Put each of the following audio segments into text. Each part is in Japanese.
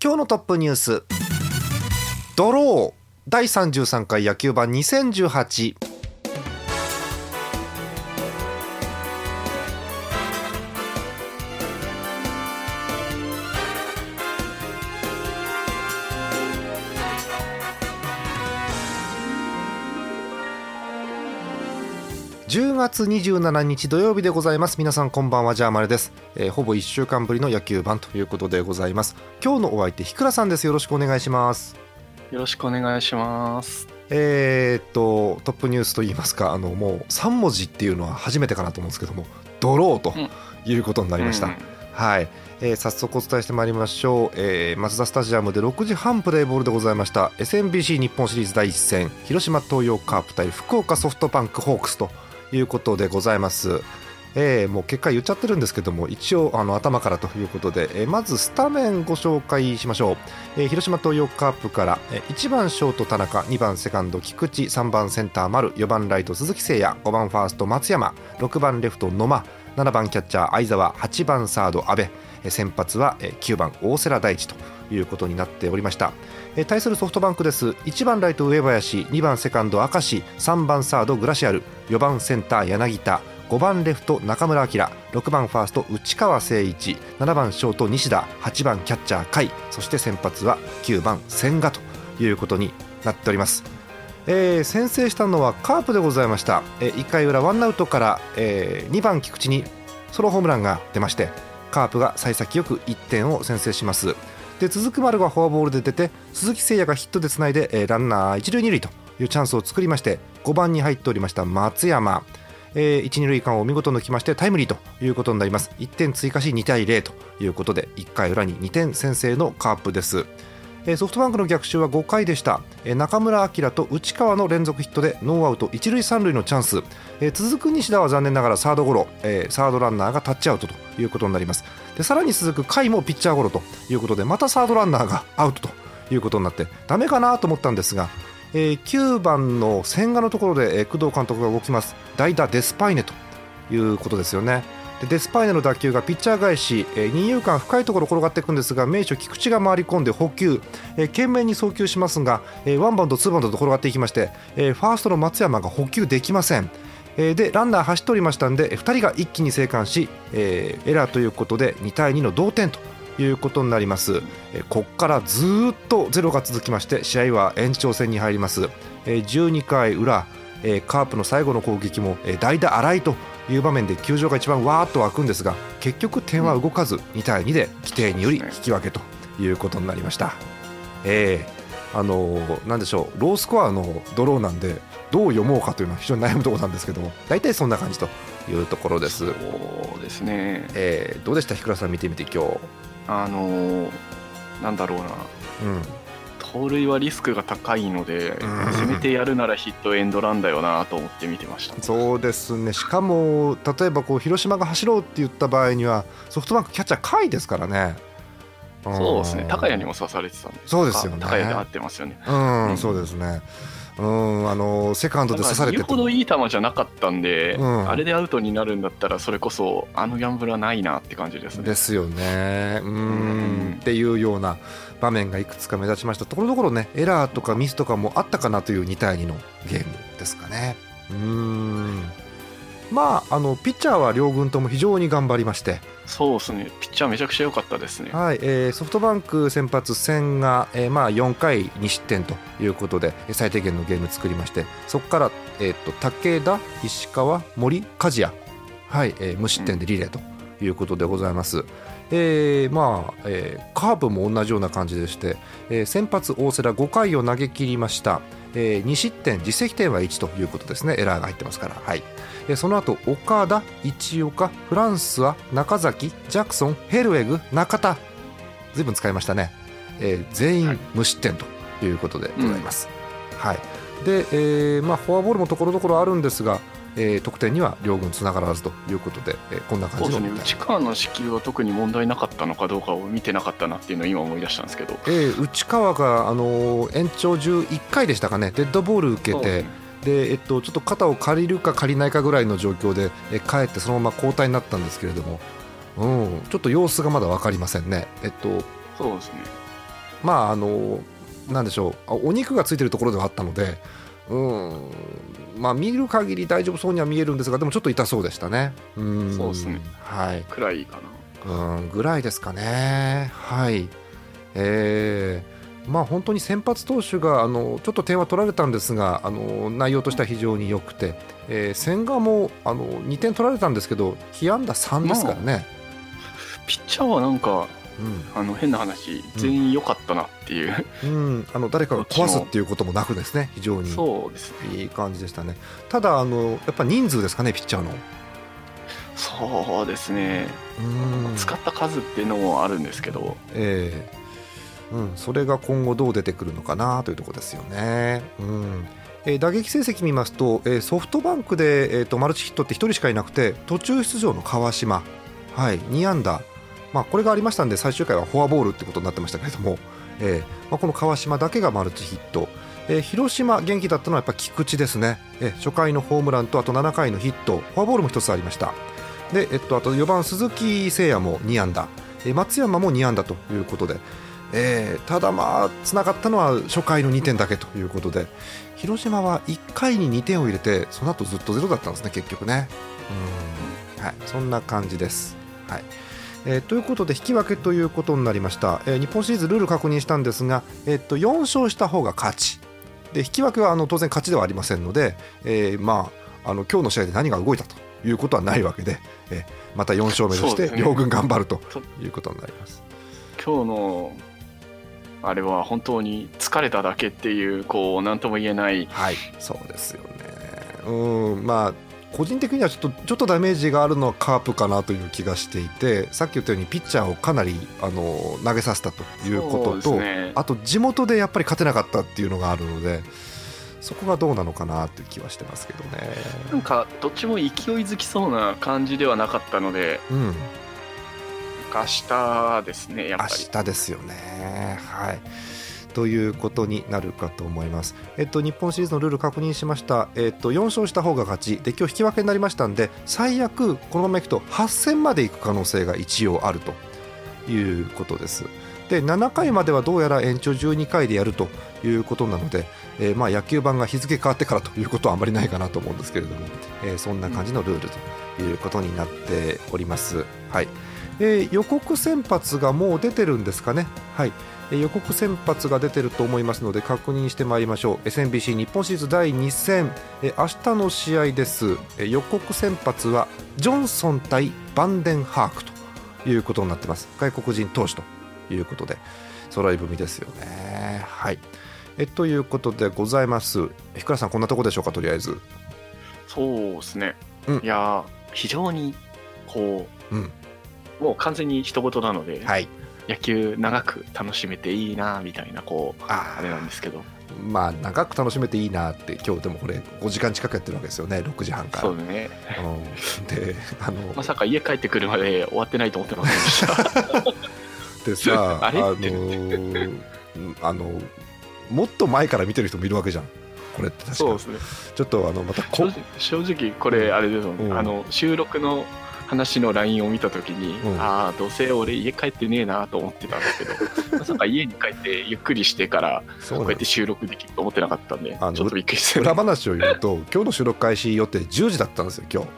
今日のトップニュース。ドロー。第33回野球盤2018 10月27日土曜日でございます。皆さんこんばんはジャーマルです、えー、ほぼ1週間ぶりの野球版ということでございます。今日のお相手ひくらさんです。よろしくお願いします。よろしくお願いします。えー、っとトップニュースといいますかあのもう3文字っていうのは初めてかなと思うんですけどもドローということになりました、うん、はい、えー、早速お伝えしてまいりましょう、えー、マツダスタジアムで6時半プレーボールでございました。SMBC 日本シリーズ第1戦広島東洋カープ対福岡ソフトバンクホークスということでございます。えー、もう結果言っちゃってるんですけども一応あの頭からということで、えー、まずスタメンご紹介しましょう、えー、広島東洋カープから、えー、1番ショート田中2番セカンド菊池3番センター丸4番ライト鈴木誠也5番ファースト松山6番レフト野間7番キャッチャー相澤8番サード阿部先発は9番大瀬良大地ということになっておりました。対するソフトバンクです。1番ライト上林。2番セカンド明石。3番サードグラシアル。4番センター柳田。5番レフト中村晃。6番ファースト内川誠一。7番ショート西田。8番キャッチャー甲斐。そして先発は9番千賀ということになっております、えー、先制したのはカープでございました、えー、1回裏ワンアウトから、えー、2番菊池にソロホームランが出ましてカープが幸先よく1点を先制します。で続く丸がフォアボールで出て鈴木誠也がヒットでつないで、えー、ランナー一塁二塁というチャンスを作りまして5番に入っておりました松山、えー、1、2塁間を見事抜きましてタイムリーということになります。1点追加し2対0ということで1回裏に2点先制のカープです。ソフトバンクの逆襲は5回でした。中村晃と内川の連続ヒットでノーアウト一塁三塁のチャンス。続く西田は残念ながらサードゴロ。サードランナーがタッチアウトということになります。でさらに続く甲斐もピッチャーゴロということでまたサードランナーがアウトということになってダメかなと思ったんですがえ、9番の千賀のところで、え、工藤監督が動きます。代打デスパイネということですよね。でデスパイネの打球がピッチャー返し、えー、二遊間深いところ転がっていくんですが名手菊池が回り込んで補給、えー、懸命に送球しますが、えー、ワンバウンドツーバウンドと転がっていきまして、えー、ファーストの松山が補給できません。えでランナー走っておりましたんで2人が一気に生還し、えー、エラーということで2対2の同点ということになります。ここからずっとゼロが続きまして試合は延長戦に入ります。12回裏カープの最後の攻撃も代打荒井という場面で球場が一番わーっと湧くんですが結局点は動かず2対2で規定により引き分けということになりました。えー、あのー、なんでしょうロースコアのドローなんでどう読もうかというのは非常に悩むところなんですけども大体そんな感じというところです。そうですね、えー、どうでした？日倉さん見てみて今日。あのー、なんだろうな、うん、盗塁はリスクが高いので、うん、せめてやるならヒットエンドランだよなと思って見てましたそうですね、しかも例えばこう広島が走ろうって言った場合には、ソフトバンク、キャッチャー、甲斐ですからね。そうですね、高谷にも刺されてたんで、そうですよね。高谷で合ってますよね。うん、うん、そうですね。うんあのセカンドで刺されて言うほどいい球じゃなかったんで、うん、あれでアウトになるんだったらそれこそあのギャンブルはないなって感じですね。ですよね。うんっていうような場面がいくつか目立ちましたところどころねエラーとかミスとかもあったかなという2対2のゲームですかね。うんまあ、あのピッチャーは両軍とも非常に頑張りまして。そうですね。ピッチャーめちゃくちゃ良かったですね、はいえー、ソフトバンク先発千賀、えーまあ、4回2失点ということで最低限のゲーム作りまして。そこから、えーと、武田、石川、森、梶谷、はいえー、無失点でリレーということでございます。うんえーまあえー、カープも同じような感じでして、えー、先発大瀬良5回を投げ切りました、えー、2失点実績点は1ということですね。エラーが入ってますから、はいえー、その後岡田一岡フランスは中崎ジャクソンヘルエグ中田。ずいぶん使いましたね。えー、全員無失点ということでございます。はい、うん、で、えーまあ、フォアボールもところどころあるんですが、えー、得点には両軍つながらずということで、えー、こんな感じの、ね、内川の支給は特に問題なかったのかどうかを見てなかったなっていうのを今思い出したんですけど、えー、内川が、あのー、延長11回でしたかね。デッドボール受けて。でえっと、ちょっと肩を借りるか借りないかぐらいの状況で、え帰ってそのまま交代になったんですけれども、うん、ちょっと様子がまだ分かりませんね。えっと、そうですね。まああのなんでしょう。お肉がついてるところではあったので、うん。まあ、見る限り大丈夫そうには見えるんですがでもちょっと痛そうでしたね。うん。そうですね、はい、くらいかな。うん。ぐらいですかね。はい。えーまあ、本当に先発投手があのちょっと点は取られたんですがあの内容としては非常に良くて、えー、千賀もあの2点取られたんですけど被安打3ですからね、まあ、ピッチャーはなんかあの変な話、全員良かったなっていう、うん、あの誰かが壊すっていうこともなくですね。非常に。そうです、ね、いい感じでしたね。ただあのやっぱ人数ですかねピッチャーの。そうですね。使った数っていうのもあるんですけど。ええ。ー、うん、それが今後どう出てくるのかなというところですよね。うん、打撃成績見ますと、ソフトバンクで、マルチヒットって1人しかいなくて途中出場の川島、はい、2安打。まあ、これがありましたんで最終回はフォアボールってことになってましたけれども、えーまあ、この川島だけがマルチヒット、えー、広島元気だったのはやっぱ菊池ですね、えー、初回のホームランとあと7回のヒット。フォアボールも1つありました。で、えっと、あと4番鈴木誠也も2安打、えー、松山も2安打ということで、えー、ただまあつながったのは初回の2点だけということで広島は1回に2点を入れてその後ずっとゼロだったんですね結局ね。うん、はい、そんな感じです。はい。えー、ということで引き分けということになりました、えー、日本シリーズルール確認したんですが、えー、と4勝した方が勝ち。で引き分けはあの当然勝ちではありませんので、えー、まああの今日の試合で何が動いたということはないわけで、えー、また4勝目として両軍頑張るということになります。今日のあれは本当に疲れただけっていうこう何とも言えないはい。そうですよね。うん。まあ個人的にはちょっとちょっとダメージがあるのはカープかなという気がしていてさっき言ったようにピッチャーをかなりあの投げさせたということと、ね、あと地元でやっぱり勝てなかったっていうのがあるのでそこがどうなのかなという気はしてますけどね。なんかどっちも勢いづきそうな感じではなかったので、うん、明日ですね明日ですよねはいということになるかと思います。えっと、日本シリーズのルール確認しました。えっと、4勝した方が勝ち。で、今日引き分けになりましたんで、最悪、このままいくと8戦までいく可能性が一応あるということです。で、7回まではどうやら延長12回でやるということなので、えー、まあ野球盤が日付変わってからということはあまりないかなと思うんですけれども、えー、そんな感じのルールということになっております。はい。えー、予告先発がもう出てるんですかね？はい。予告先発が出てると思いますので確認してまいりましょう。SMBC 日本シリーズ第2戦。明日の試合です。予告先発はジョンソン対バンデンハークということになってます。外国人投手ということで。揃い踏みですよね。はい。えということでございます。ひくらさんこんなとこでしょうかとりあえず。そうですね、うん、いや非常にこう、うん、もう完全に一言なので、はい、野球長く楽しめていいなみたいなこうあれなんですけど。まあ長く楽しめていいなって今日でもこれ5時間近くやってるわけですよね6時半から。そうね、うん、であのまさか家帰ってくるまで終わってないと思ってませんでした。でさ あのあのもっと前から見てる人もいるわけじゃん。これって確か。そうですね。ちょっとあのまた正直これあれですもん、うん、あの収録の話の LINE を見た時に、うん、ああどうせ俺家帰ってねえなと思ってたんですけど まさか家に帰ってゆっくりしてからこうやって収録できると思ってなかったんでちょっとびっくりして裏話を言うと 今日の収録開始予定10時だったんですよ今日。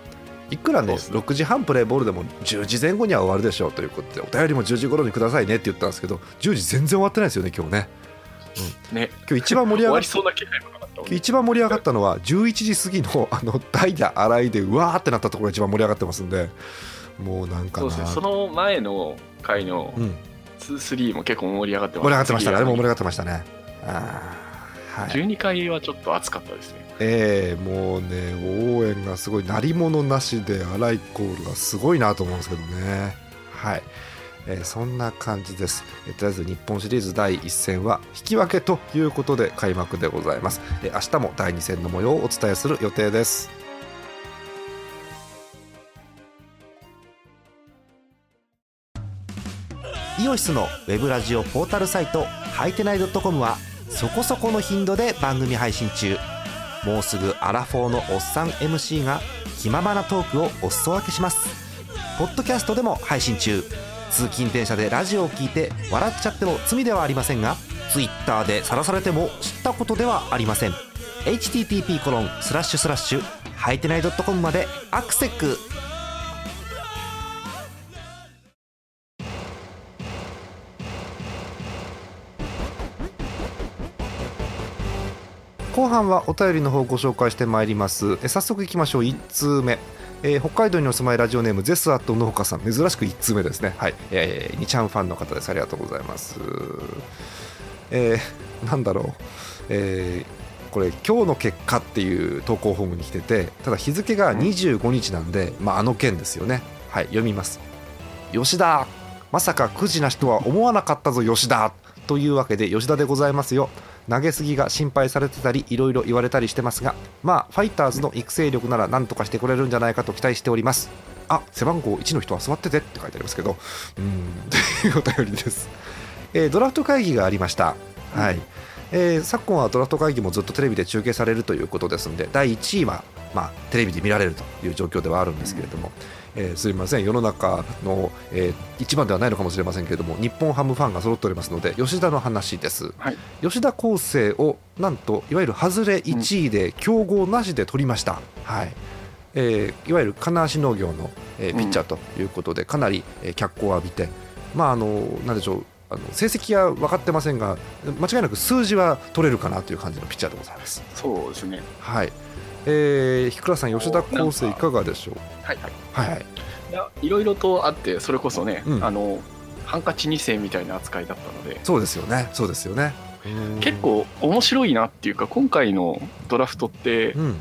いくらね6時半プレーボールでも10時前後には終わるでしょうということでお便りも10時頃にくださいねって言ったんですけど10時全然終わってないですよね今日ね。うん、ね。今日一番盛り上がっ一番盛り上がったのは11時過ぎのあの代打洗いでうわーってなったところが一番盛り上がってますんでもうなんかそうですね。その前の回の2、3も結構盛り上がってました盛り上がってましたね。あれも盛り上がってましたね。あ、はい、12回はちょっと熱かったですね。ええー、もうね応援がすごい鳴り物なしで荒いコールがすごいなと思うんですけどね。はいえー、そんな感じです、えー、とりあえず日本シリーズ第1戦は引き分けということで開幕でございます、えー、明日も第2戦の模様をお伝えする予定です。イオシスのウェブラジオポータルサイトハイテナイドットコムはそこそこの頻度で番組配信中。もうすぐアラフォーのおっさん MC が気ままなトークをお裾分けします。ポッドキャストでも配信中。通勤電車でラジオを聞いて笑っちゃっても罪ではありませんが Twitter で晒されても知ったことではありません。http コロンスラッシュスラッシュはいてない .com までアクセック後半はお便りの方をご紹介してまいります。え早速いきましょう。1通目。えー、北海道にお住まいラジオネームゼスアット農家さん。珍しく1通目ですね。はい、えー、2ちゃんファンの方です。ありがとうございます。えー、なんだろう。えー、これ今日の結果っていう投稿フォームに来ててただ日付が25日なんで、まあ、あの件ですよね。はい。読みます。吉田まさか9時な人は思わなかったぞ吉田。というわけで吉田でございますよ投げすぎが心配されてたりいろいろ言われたりしてますがまあファイターズの育成力なら何とかしてくれるんじゃないかと期待しております。あ背番号1の人は座っててって書いてありますけど。うん。というお便りです、えー、ドラフト会議がありました。はい、えー、昨今はドラフト会議もずっとテレビで中継されるということですので第1位は、まあ、テレビで見られるという状況ではあるんですけれども、えー、すみません。世の中の、えー、一番ではないのかもしれませんけれども日本ハムファンが揃っておりますので吉田の話です、はい、吉田康生をなんといわゆる外れ1位で競合なしで取りました、うん、はい。えー、いわゆる金足農業の、えー、ピッチャーということで、かなり、えー、脚光を浴びて、まあ、あのなんでしょうあの成績は分かってませんが間違いなく数字は取れるかなという感じのピッチャーでございます。そうですね。はいえー、日倉さん吉田康生いかがでしょう？はい。はい。はいはいいやいろいろとあってそれこそね、うん、あのハンカチ2世みたいな扱いだったので。そうですよね。そうですよね。結構面白いなっていうか今回のドラフトって、うん、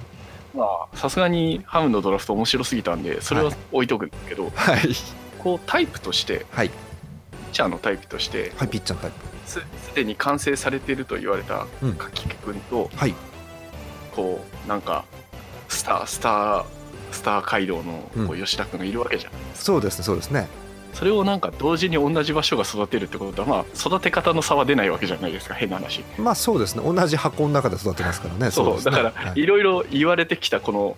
まあさすがにハムのドラフト面白すぎたんでそれは置いとくんだけど、はい、こうタイプとして、はい、ッチャーのタイプとして、はい、ピッチャータイプ。すでに完成されていると言われた柿木君と、うん、はい、こうなんかスタースタースター街道のこう吉田君がいるわけじゃないですか、うん、そうですねそうですね。それをなんか同時に同じ場所が育てるってことはまあ育て方の差は出ないわけじゃないですか変な話。まあそうですね。同じ箱の中で育てますからねそう、ね、だからい。ろいろ言われてきたこの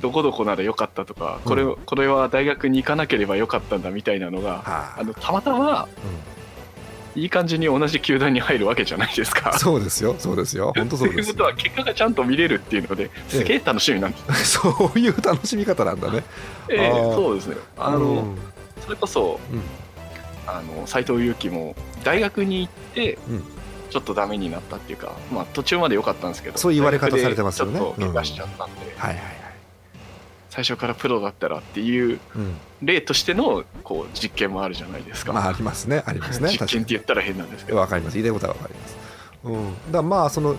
どこどこならよかったとか、これこれは大学に行かなければよかったんだみたいなのが、あのたまたま、いい感じに同じ球団に入るわけじゃないですか。そうですよ、そうですよ、本当そうです。ということは、結果がちゃんと見れるっていうので、すげえ楽しみなんです、ええ、そういう楽しみ方なんだね。ええそうですね。あの、うん、それこそ、うん、あの斉藤佑樹も大学に行って、うん、ちょっとダメになったっていうか、まあ、途中まで良かったんですけど、そういう言われ方されてますよね。ちょっと怪我しちゃったんで、はいはいはい。最初からプロだったらっていう例としてのこう実験もあるじゃないですか、まあ、ありますね。ありますね。実験って言ったら変なんですけど。わかります。言いたいことはわかります、うん、だまあその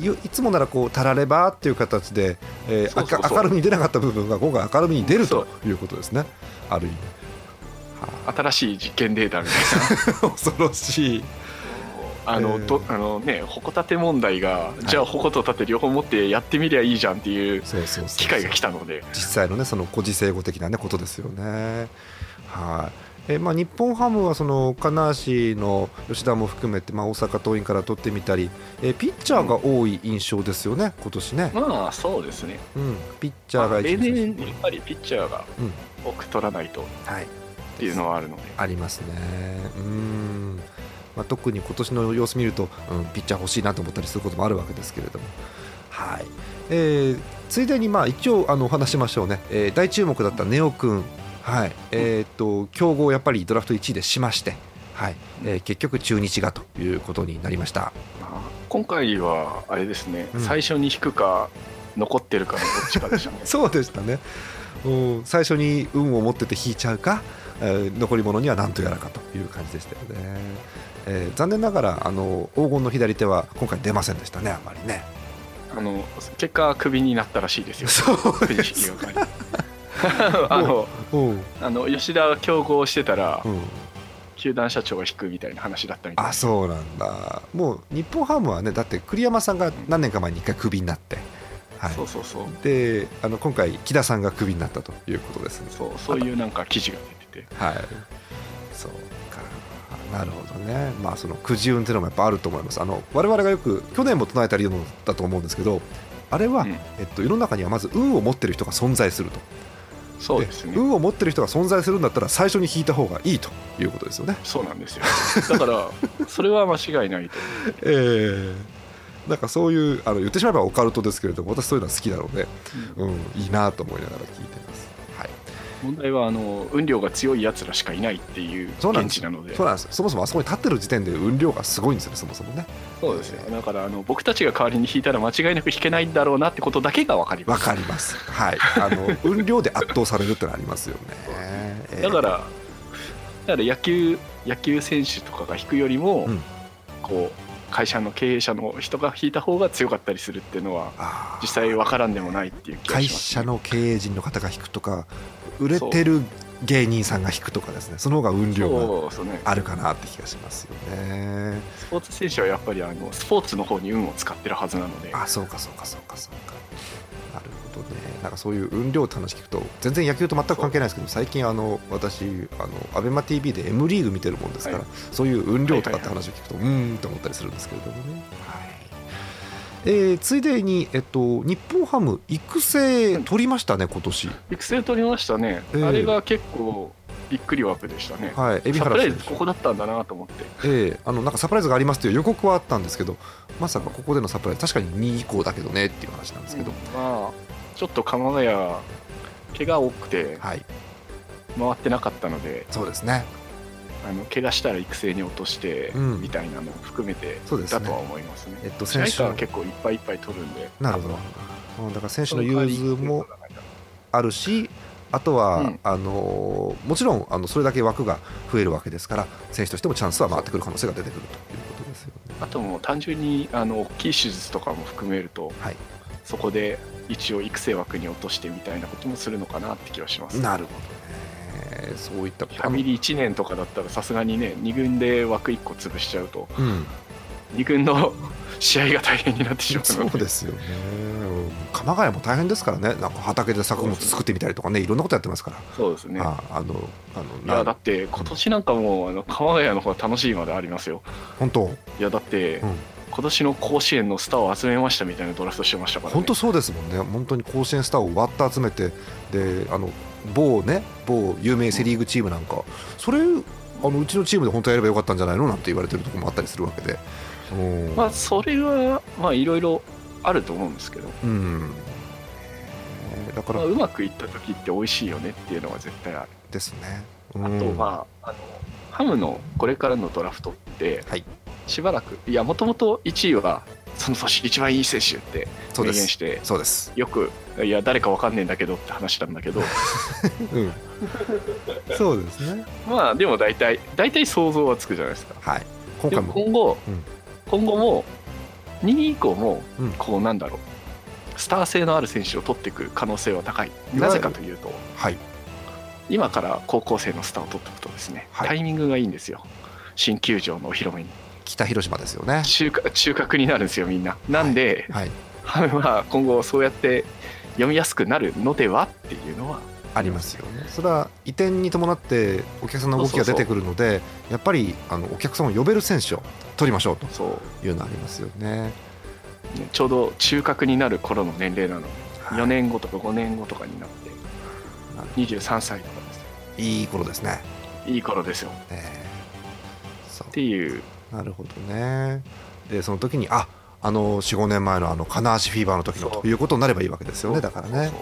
いつもならこうたらればっていう形で、えー、明るみに出なかった部分が今回明るみに出るということですね。ある意味、はあ、新しい実験データみたいな。恐ろしいあの、えー、どあのね矛立て問題が、じゃあ矛と盾両方持ってやってみりゃいいじゃんっていう機会が来たので。実際のねその古事成語的なねことですよね。はい。えまあ、日本ハムはその金足の吉田も含めて、まあ、大阪桐蔭から取ってみたり、えピッチャーが多い印象ですよね、うん、今年ね。まあそうですね、うん、ピッチャーが例年、やっぱりピッチャーが多く取らないと、はい、っていうのはあるので。ありますね。うんまあ、特に今年の様子見ると、うん、ピッチャー欲しいなと思ったりすることもあるわけですけれども。はい。えー、ついでにまあ一応あの話しましょうね、えー、大注目だったネオ君、はい。えーと、競合やっぱりドラフト1位でしまして、はい。えー、結局中日がということになりました。今回はあれですね、うん、最初に引くか残ってるかのどっちかでしたね。そうでしたね、うん、最初に運を持ってて引いちゃうか、えー、残り物には何とやらかという感じでしたよね。えー、残念ながらあの黄金の左手は今回出ませんでしたねあんまりね。あの結果クビになったらしいですよ。そう。ですあのあの吉田が競合してたら、う。ん、球団社長が引くみたいな話だったみたいあそうなんだ。もう日本ハムはねだって栗山さんが何年か前に一回クビになって、はい、そうそうそう。であの今回木田さんがクビになったということです。ねそうそういうなんか記事が出てて。はい。そう。かなるほどね。まあそのくじ運っていうのもやっぱあると思います。あの我々がよく去年も唱えた理論だと思うんですけどあれは、うん、えっと、世の中にはまず運を持ってる人が存在すると。そうですね、運を持ってる人が存在するんだったら最初に引いた方がいいということですよね。そうなんですよ。だから それは間違いないとええ。ー、なんかそういうあの言ってしまえばオカルトですけれども私そういうのは好きなので、うん、うん、いいなと思いながら聞いてます、はい、問題はあの運量が強いやつらしかいないっていう現地なので。そうなんです。そもそもあそこに立ってる時点で運量がすごいんですよねそもそもね。そうですね。だからあの僕たちが代わりに引いたら間違いなく引けないんだろうなってことだけが分かります。分かります。はい。あの 運量で圧倒されるってのありますよね。だからだから野球野球選手とかが引くよりも、うん、こう会社の経営者の人が引いた方が強かったりするっていうのは実際分からんでもないっていう気がします、ね、会社の経営陣の方が引くとか売れてる芸人さんが引くとかですね。その方が運量があるかなって気がしますよね。スポーツ選手はやっぱりあのスポーツの方に運を使ってるはずなので。あそうかそうかそうかそうか。なるほどね。なんかそういう運量って話聞くと全然野球と全く関係ないですけど最近あの私あのアベマ t v で M リーグ見てるもんですから、はい、そういう運量とかって話を聞くと、はいうんって思ったりするんですけれどもね、はいえー、ついでに、えっと、日本ハム育成取りましたね、今年。育成取りましたね、えー、あれが結構びっくり枠でしたね、はい、海老原サプライズここだったんだなと思って、えー、あのなんかサプライズがありますという予告はあったんですけどまさかここでのサプライズ。確かに2以降だけどねっていう話なんですけど、うん、まあちょっと鎌ヶ谷怪我多くて、はい、回ってなかったので。そうですねあの怪我したら育成に落としてみたいなのを含めてだとは思いますね。えっと、選手は結構いっぱいいっぱい取るんで。なるほど。だから選手の融通もあるし、あとは、うん、あのもちろんあのそれだけ枠が増えるわけですから選手としてもチャンスは回ってくる可能性が出てくるということですよね。あとも単純にあの大きい手術とかも含めると、はい、そこで一応育成枠に落としてみたいなこともするのかなって気はします、なるほどね。そういったファミリー1年とかだったらさすがにね2軍で枠1個潰しちゃうと、うん、2軍の 試合が大変になってしまうそうですよね。鎌ヶ谷も大変ですからね。なんか畑で作物作ってみたりとかねいろんなことやってますから。そうですね。ああのあのいやだって今年なんかもう、あの鎌ヶ谷の方が楽しいまでありますよ。本当？いやだって、うん。今年の甲子園のスターを集めましたみたいなドラフトしてましたから、ね、本当そうですもんね。本当に甲子園スターを割って集めてであの某ね某有名セ・リーグチームなんか。それあのうちのチームで本当やればよかったんじゃないのなんて言われてるところもあったりするわけで。まあそれはまあいろいろあると思うんですけど、うん、だから、まあ、うまくいった時って美味しいよねっていうのは絶対ある。ですね、うん、あとまああのハムのこれからのドラフトって、はい、しばらくいやもともと1位はその年一番いい選手って明言してそうです。よくいや誰かわかんねえんだけどって話なんだけど、うん、そうですね。まあでも大体大体想像はつくじゃないですか。はい。今回も。今後、うん、今後も2位以降もこうなんだろう、スター性のある選手を取っていく可能性は高い。なぜかというと、はい、今から高校生のスターを取っていくとですね、はい、タイミングがいいんですよ。新球場のお披露目に北広島ですよね。中中核になるんですよみんな。なんで、はい。はい、まあ今後そうやって読みやすくなるのではっていうのは。ありますよね。それは移転に伴ってお客さんの動きが出てくるのでやっぱりあのお客さんを呼べる選手を取りましょうというのありますよね。ちょうど中核になる頃の年齢なので、はい、4年後とか5年後とかになって23歳とかですいい頃ですね。いい頃ですよ、えー、っていうなるほどね。でその時にああの45年前のあの金足フィーバーの時のということになればいいわけですよね。だからね。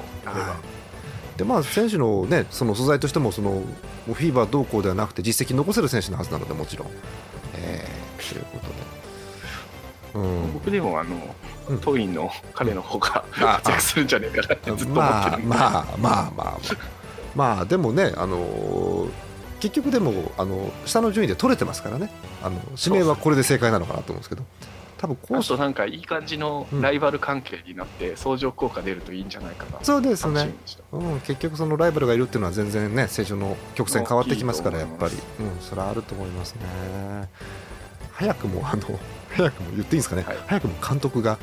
でまあ、選手の,、ね、その素材としてもそのフィーバーどうこうではなくて実績残せる選手のはずなのでもちろん。えー、ということで、うん、僕でもあの、うん、トインの彼の方が活躍するんじゃねえかなってずっと思ってるまあまあまあまあまあ。まあでもねあのー結局でもあの下の順位で取れてますからね。あの指名はこれで正解なのかなと思うんですけど。多分こうとなんかいい感じのライバル関係になって相乗効果出るといいんじゃないかな、うん、そうですね、うん、結局そのライバルがいるっていうのは全然ね成長の曲線変わってきますからやっぱり。うんそれはあると思いますね。早くもあの 早くも言っていいんですかね、はい、早くも監督が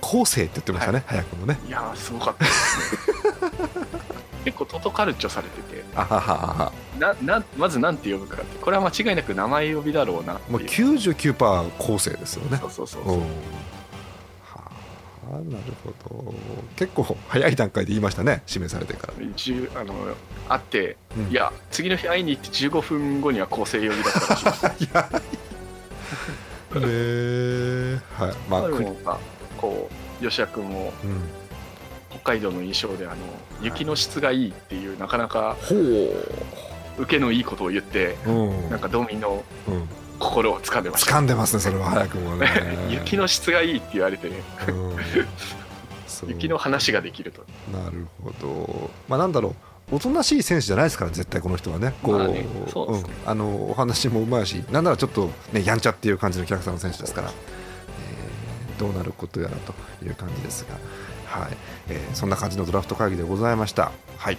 後世って言ってましたね、はい、早くもね。いやすごかったですね 結構トトカルチョされてて。あははななまず何て呼ぶかって。これは間違いなく名前呼びだろうなもう99%後世ですよね。そうそうそうそう。はあなるほど。結構早い段階で言いましたね指名されてから。あの会って、うん、いや次の日会いに行って15分後には構成呼びだったらしい。で すいや。えはい。まあ、こう吉田君も、うん。北海道の印象であの雪の質がいいっていうなかなか受けのいいことを言って、なんか道民の心を掴んでました、掴んでますねそれは早くもね。雪の質がいいって言われて。ね、雪の話ができると。なるほど。まあなんだろう。おとなしい選手じゃないですから絶対この人はね。こう、まあねうね、あのお話もうまいしなんならちょっと、ね、やんちゃっていう感じのキャラクターの選手ですから、えー、どうなることやらという感じですが。はい。えー、そんな感じのドラフト会議でございました。はい。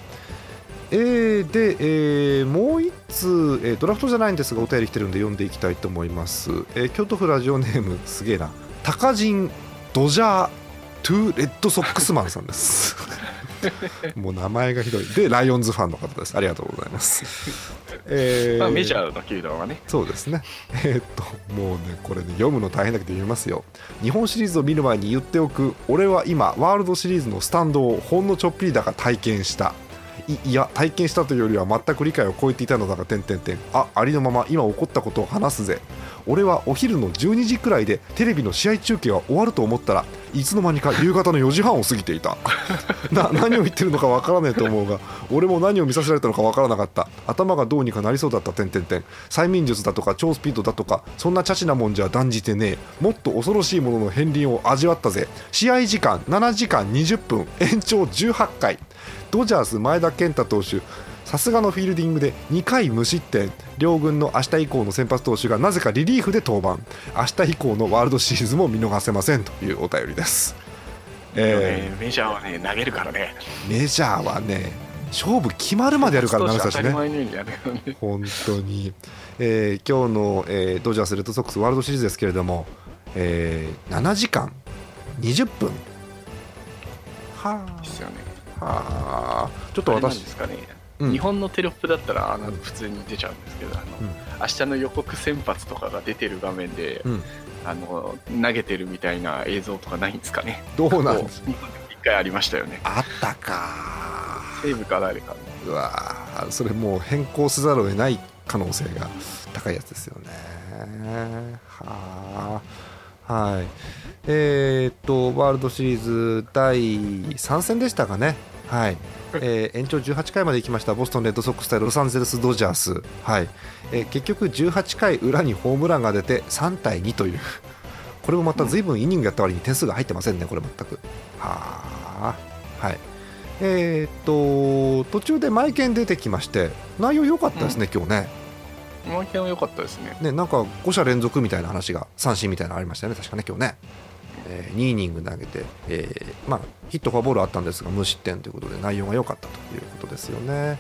えー、で、えー、もう1通、えー、ドラフトじゃないんですがお便り来てるんで読んでいきたいと思います、えー、京都府ラジオネームすげえな。高人ドジャートゥーレッドソックスマンさんです。もう名前がひどい。でライオンズファンの方です。ありがとうございます、えーまあ、メジャーの球団はね。そうですね。えー、っともうねこれね読むの大変だけど読みますよ。日本シリーズを見る前に言っておく俺は今ワールドシリーズのスタンドをほんのちょっぴりだが体験したいや体験したというよりは全く理解を超えていたのだが点々点あありのまま今起こったことを話すぜ。俺はお昼の12時くらいでテレビの試合中継は終わると思ったらいつの間にか夕方の4時半を過ぎていた。な何を言ってるのかわからないと思うが俺も何を見させられたのかわからなかった。頭がどうにかなりそうだった点々点催眠術だとか超スピードだとかそんなチャチなもんじゃ断じてねえ。もっと恐ろしいものの片鱗を味わったぜ。試合時間7時間20分延長18回。ドジャース前田健太投手さすがのフィールディングで2回無失点。両軍の明日以降の先発投手がなぜかリリーフで登板。明日以降のワールドシリーズも見逃せません。というお便りです、えー、メジャーはね投げるからね。メジャーはね勝負決まるまでやるから長瀬ね。本当に、えー、今日の、えー、ドジャースレッドソックスワールドシリーズですけれども、えー、7時間20分。はあ。ですよねはあちょっと私ですかね。うん、日本のテロップだったらあの普通に出ちゃうんですけどあの、うん、明日の予告先発とかが出てる画面で、うん、あの投げてるみたいな映像とかないんですかね。どうなんですか？一回ありましたよね。あったか。西武か誰かうわそれもう変更せざるを得ない可能性が高いやつですよね。はあはい。えー、っとワールドシリーズ第3戦でしたかねはい。えー、延長18回まで行きましたボストン・レッドソックス対ロサンゼルス・ドジャース、はい。えー、結局18回裏にホームランが出て3対2という。これもまた随分イニングやった割に点数が入ってませんね、これ全く。はあ、はい。えー、っと途中でマイケン出てきまして内容良かったですね、うん、今日ね。マイケンは良かったですね。ねなんか5者連続みたいな話が三振みたいなのありましたよね、確かね、今日ね。えー、2イニング投げて、えーまあ、ヒット、フォアボールあったんですが無失点ということで内容が良かったということですよね。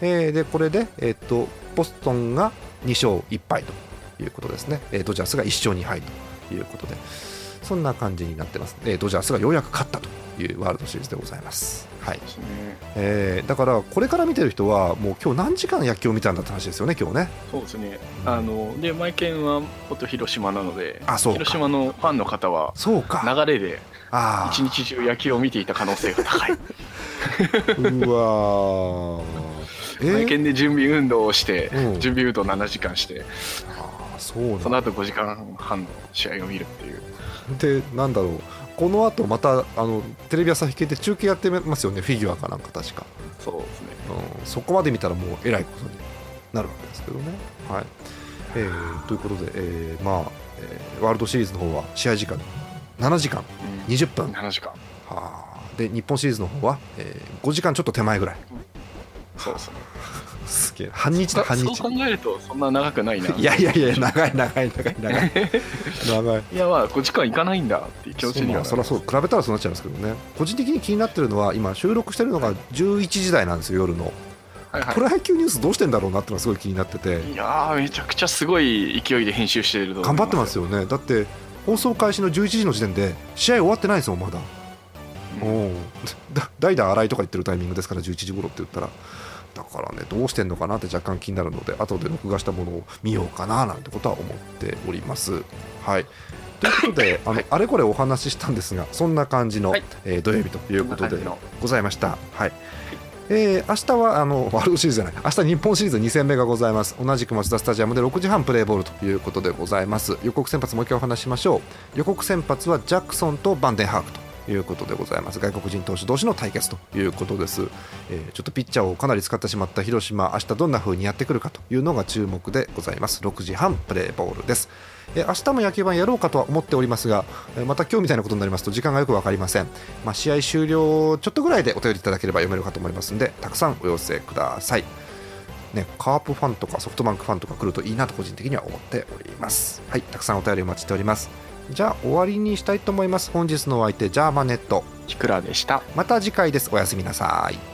えー、でこれで、えー、っとボストンが2勝1敗ということですね、えー、ドジャースが1勝2敗ということでそんな感じになってます、えー、ドジャースがようやく勝ったというワールドシリーズでございます。はい。えー、だからこれから見てる人はもう今日何時間野球を見たんだって話ですよね今日ね。そうですね、あのでマイケンは元広島なのであそう広島のファンの方はそうか。流れで一日中野球を見ていた可能性が高い。うわえー、マイケンで準備運動をして、うん、準備運動7時間してあそうその後5時間半の試合を見るっていう。でなんだろう。この後またあのテレビ朝日系で中継やってますよねフィギュアかなんか確か。そうですね、うん、そこまで見たらもうえらいことになるわけですけどね。はい。えー、ということで、えー、まあ、えー、ワールドシリーズの方は試合時間。7時間。20分、うん、7時間。はあ。で日本シリーズの方は、えー、5時間ちょっと手前ぐらい、そうですね。すげえ。半日だ？半日。そう考えるとそんな長くないな。いやいやいや長い長い長い長い。長い。いやまあ5時間いかないんだっていう気持ちにはそりゃそう比べたらそうなっちゃいますけどね。個人的に気になってるのは今収録してるのが11時台なんですよ夜の。はいはい、プロ野球ニュースどうしてんだろうなってのがすごい気になってて。いやめちゃくちゃすごい勢いで編集してる頑張ってますよね。だって放送開始の11時の時点で試合終わってないですもんまだ、うん、代打新井とか言ってるタイミングですから11時頃って言ったらだからねどうしてんのかなって若干気になるので後で録画したものを見ようかななんてことは思っております。はい。ということで、あの、あれこれお話ししたんですが、そんな感じの、はい、えー、土曜日ということでございました。はい。えー、明日はあのワールドシリーズじゃない。明日日本シリーズ2戦目がございます。同じくマツダスタジアムで6時半プレーボールということでございます。予告先発もう一回お話しましょう。予告先発はジャクソンとバンデンハークということでございます。外国人投手同士の対決ということです、えー、ちょっとピッチャーをかなり使ってしまった広島明日どんな風にやってくるかというのが注目でございます。6時半プレーボールです。え明日も野球盤やろうかとは思っておりますが、えまた今日みたいなことになりますと時間がよく分かりません、まあ、試合終了ちょっとぐらいでお便りいただければ読めるかと思いますのでたくさんお寄せください。ね、カープファンとかソフトバンクファンとか来るといいなと個人的には思っております。はいたくさんお便りお待ちしております。じゃあ終わりにしたいと思います。本日のお相手ジャーマネット。キクラでした？また次回です。おやすみなさい